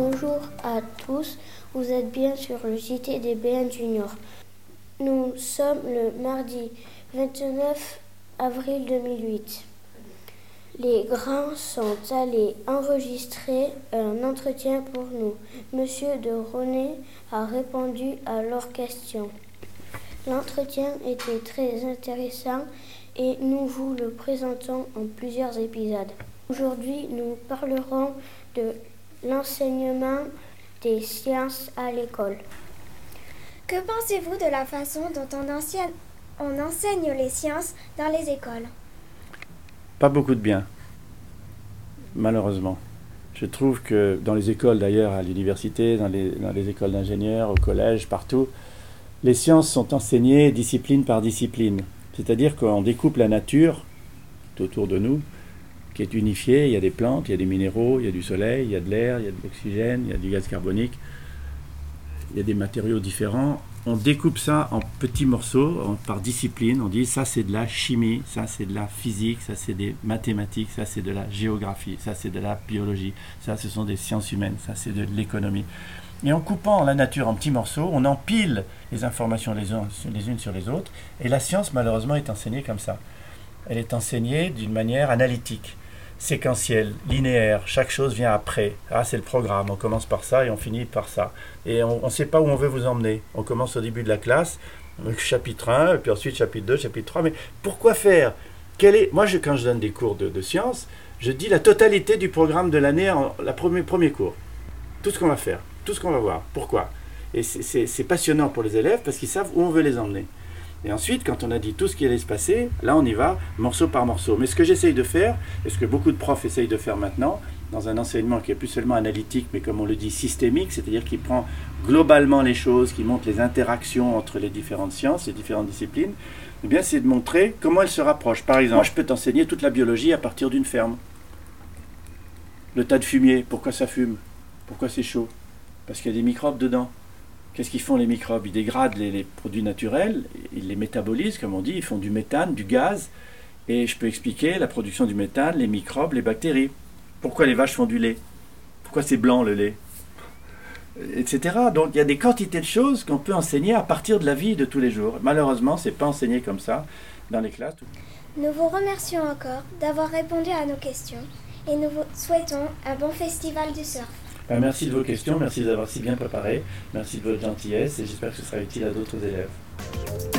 Bonjour à tous, vous êtes bien sur le JT des BN Junior. Nous sommes le mardi 29 avril 2008. Les grands sont allés enregistrer un entretien pour nous. Monsieur de René a répondu à leurs questions. L'entretien était très intéressant et nous vous le présentons en plusieurs épisodes. Aujourd'hui, nous parlerons de l'enseignement des sciences à l'école. Que pensez-vous de la façon dont on enseigne, on enseigne les sciences dans les écoles? Pas beaucoup de bien, malheureusement. Je trouve que dans les écoles d'ailleurs, à l'université, dans les, dans les écoles d'ingénieurs, au collège, partout, les sciences sont enseignées discipline par discipline. C'est-à-dire qu'on découpe la nature autour de nous, qui est unifiée. Il y a des plantes, il y a des minéraux, il y a du soleil, il y a de l'air, il y a de l'oxygène, il y a du gaz carbonique, il y a des matériaux différents. On découpe ça en petits morceaux, par discipline. On dit ça c'est de la chimie, ça c'est de la physique, ça c'est des mathématiques, ça c'est de la géographie, ça c'est de la biologie, ça ce sont des sciences humaines, ça c'est de l'économie. Et en coupant la nature en petits morceaux, on empile les informations les, unes sur les autres. Et la science, malheureusement, est enseignée comme ça. Elle est enseignée d'une manière analytique, séquentielle, linéaire. Chaque chose vient après. Ah, c'est le programme. On commence par ça et on finit par ça. Et on ne sait pas où on veut vous emmener. On commence au début de la classe, chapitre 1, puis ensuite chapitre 2, chapitre 3. Mais pourquoi faire? Quel est... Moi, je, quand je donne des cours de, de sciences, je dis la totalité du programme de l'année en la premier, premier cours. Tout ce qu'on va faire tout ce qu'on va voir. Pourquoi? Et c'est passionnant pour les élèves parce qu'ils savent où on veut les emmener. Et ensuite, quand on a dit tout ce qui allait se passer, là on y va morceau par morceau. Mais ce que j'essaye de faire, et ce que beaucoup de profs essayent de faire maintenant, dans un enseignement qui est plus seulement analytique, mais comme on le dit systémique, c'est-à-dire qui prend globalement les choses, qui montre les interactions entre les différentes sciences, les différentes disciplines, eh bien c'est de montrer comment elles se rapprochent. Par exemple, je peux t'enseigner toute la biologie à partir d'une ferme. Le tas de fumier, pourquoi ça fume? Pourquoi c'est chaud? Parce qu'il y a des microbes dedans. Qu'est-ce qu'ils font les microbes? Ils dégradent les, produits naturels, ils les métabolisent, comme on dit, ils font du méthane, du gaz, et je peux expliquer la production du méthane, les microbes, les bactéries. Pourquoi les vaches font du lait? Pourquoi c'est blanc le lait? Etc. Donc il y a des quantités de choses qu'on peut enseigner à partir de la vie de tous les jours. Malheureusement, ce n'est pas enseigné comme ça dans les classes. Nous vous remercions encore d'avoir répondu à nos questions et nous vous souhaitons un bon festival du surf. Ben, merci de vos questions, merci d'avoir si bien préparé, merci de votre gentillesse et j'espère que ce sera utile à d'autres élèves.